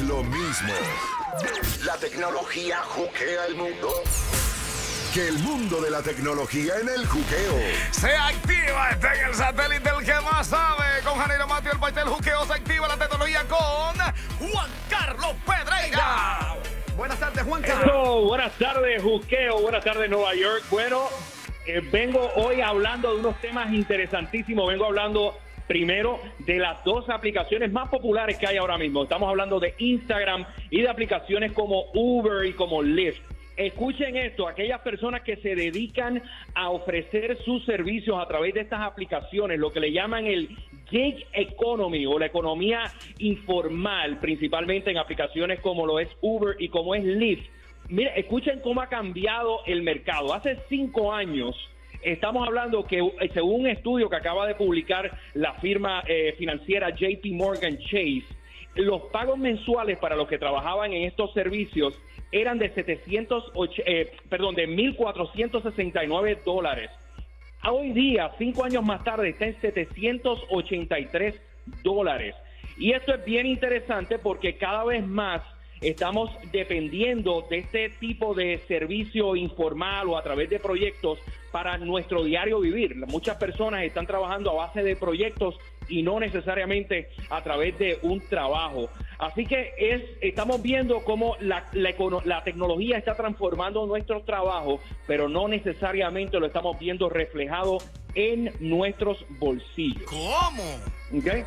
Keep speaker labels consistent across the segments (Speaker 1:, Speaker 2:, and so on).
Speaker 1: es lo mismo.
Speaker 2: La tecnología juquea el mundo.
Speaker 1: Que el mundo de la tecnología en el juqueo.
Speaker 3: Se activa este en el satélite el que más sabe. Con Janeiro Mateo, el país del juqueo. Se activa la tecnología con Juan Carlos Pedreira.
Speaker 4: Buenas tardes, Juan Carlos.
Speaker 5: Eso, buenas tardes, Juqueo. Buenas tardes, Nueva York. Bueno, eh, vengo hoy hablando de unos temas interesantísimos. Vengo hablando primero de las dos aplicaciones más populares que hay ahora mismo. Estamos hablando de Instagram y de aplicaciones como Uber y como Lyft. Escuchen esto, aquellas personas que se dedican a ofrecer sus servicios a través de estas aplicaciones, lo que le llaman el gig economy o la economía informal, principalmente en aplicaciones como lo es Uber y como es Lyft. Mire, escuchen cómo ha cambiado el mercado. Hace cinco años estamos hablando que eh, según un estudio que acaba de publicar la firma eh, financiera JP Morgan Chase, los pagos mensuales para los que trabajaban en estos servicios eran de 708, eh, perdón, de 1.469 dólares. Hoy día, cinco años más tarde, está en 783 dólares. Y esto es bien interesante porque cada vez más estamos dependiendo de este tipo de servicio informal o a través de proyectos para nuestro diario vivir. Muchas personas están trabajando a base de proyectos y no necesariamente a través de un trabajo. Así que es, estamos viendo cómo la, la, la tecnología está transformando nuestro trabajo, pero no necesariamente lo estamos viendo reflejado en nuestros bolsillos.
Speaker 3: ¿Cómo?
Speaker 5: ¿Okay?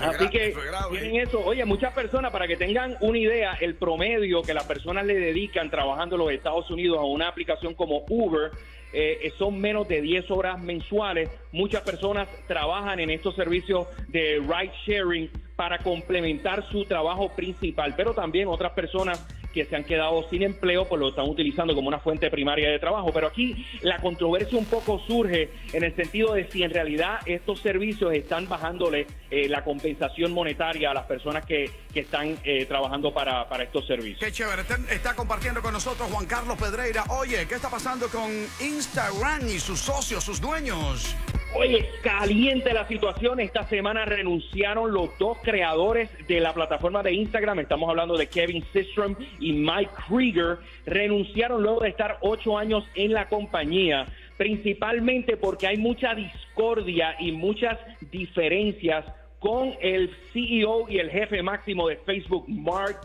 Speaker 5: Así que tienen eso. Oye, muchas personas, para que tengan una idea, el promedio que las personas le dedican trabajando en los Estados Unidos a una aplicación como Uber eh, son menos de 10 horas mensuales. Muchas personas trabajan en estos servicios de ride sharing para complementar su trabajo principal, pero también otras personas que se han quedado sin empleo, pues lo están utilizando como una fuente primaria de trabajo. Pero aquí la controversia un poco surge en el sentido de si en realidad estos servicios están bajándole eh, la compensación monetaria a las personas que, que están eh, trabajando para, para, estos servicios.
Speaker 4: Qué chévere. Está, está compartiendo con nosotros Juan Carlos Pedreira. Oye, ¿qué está pasando con Instagram y sus socios, sus dueños?
Speaker 5: Oye, caliente la situación. Esta semana renunciaron los dos creadores de la plataforma de Instagram. Estamos hablando de Kevin Systrom y Mike Krieger. Renunciaron luego de estar ocho años en la compañía, principalmente porque hay mucha discordia y muchas diferencias con el CEO y el jefe máximo de Facebook, Mark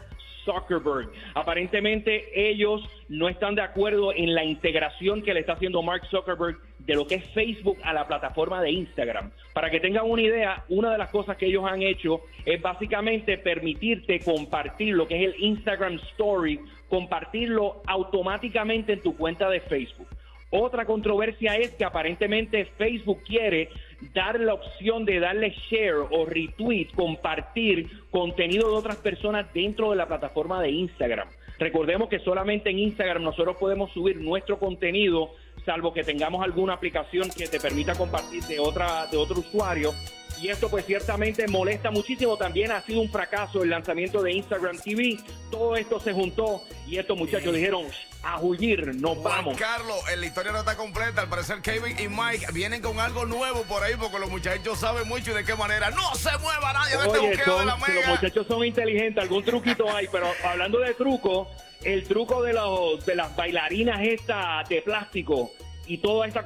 Speaker 5: Zuckerberg. Aparentemente ellos no están de acuerdo en la integración que le está haciendo Mark Zuckerberg de lo que es Facebook a la plataforma de Instagram. Para que tengan una idea, una de las cosas que ellos han hecho es básicamente permitirte compartir lo que es el Instagram Story, compartirlo automáticamente en tu cuenta de Facebook. Otra controversia es que aparentemente Facebook quiere dar la opción de darle share o retweet, compartir contenido de otras personas dentro de la plataforma de Instagram. Recordemos que solamente en Instagram nosotros podemos subir nuestro contenido, salvo que tengamos alguna aplicación que te permita compartir de otra de otro usuario y esto pues ciertamente molesta muchísimo. También ha sido un fracaso el lanzamiento de Instagram TV. Todo esto se juntó y estos muchachos dijeron a huir, nos
Speaker 3: Juan
Speaker 5: vamos.
Speaker 3: Carlos, eh, la historia no está completa. Al parecer Kevin y Mike vienen con algo nuevo por ahí porque los muchachos saben mucho y de qué manera. No se mueva nadie de este
Speaker 5: Oye,
Speaker 3: buqueo de la
Speaker 5: si los
Speaker 3: mega.
Speaker 5: muchachos son inteligentes, algún truquito hay, pero hablando de truco, el truco de los de las bailarinas estas de plástico y toda esta